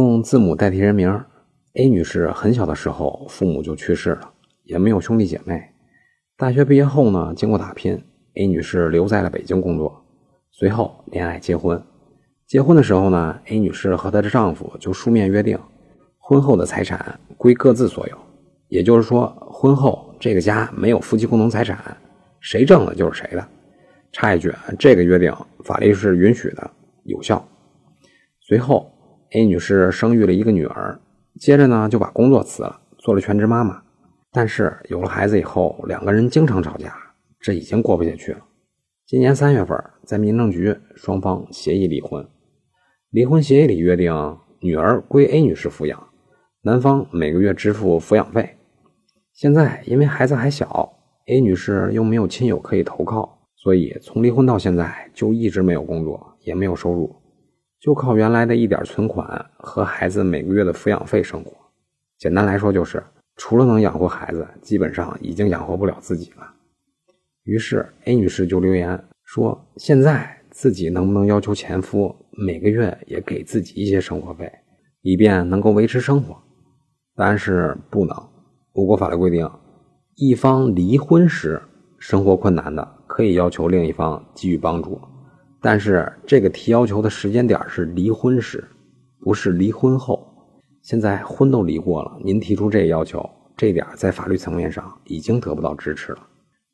用字母代替人名，A 女士很小的时候父母就去世了，也没有兄弟姐妹。大学毕业后呢，经过打拼，A 女士留在了北京工作，随后恋爱结婚。结婚的时候呢，A 女士和她的丈夫就书面约定，婚后的财产归各自所有，也就是说，婚后这个家没有夫妻共同财产，谁挣了就是谁的。插一句，这个约定法律是允许的，有效。随后，A 女士生育了一个女儿，接着呢就把工作辞了，做了全职妈妈。但是有了孩子以后，两个人经常吵架，这已经过不下去了。今年三月份，在民政局双方协议离婚。离婚协议里约定，女儿归 A 女士抚养，男方每个月支付抚养费。现在因为孩子还小，A 女士又没有亲友可以投靠，所以从离婚到现在就一直没有工作，也没有收入，就靠原来的一点存款和孩子每个月的抚养费生活。简单来说就是。除了能养活孩子，基本上已经养活不了自己了。于是 A 女士就留言说：“现在自己能不能要求前夫每个月也给自己一些生活费，以便能够维持生活？”答案是不能。我国法律规定，一方离婚时生活困难的，可以要求另一方给予帮助，但是这个提要求的时间点是离婚时，不是离婚后。现在婚都离过了，您提出这要求，这点在法律层面上已经得不到支持了。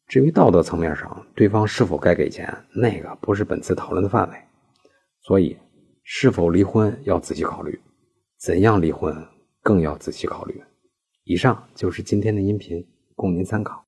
至于道德层面上，对方是否该给钱，那个不是本次讨论的范围。所以，是否离婚要仔细考虑，怎样离婚更要仔细考虑。以上就是今天的音频，供您参考。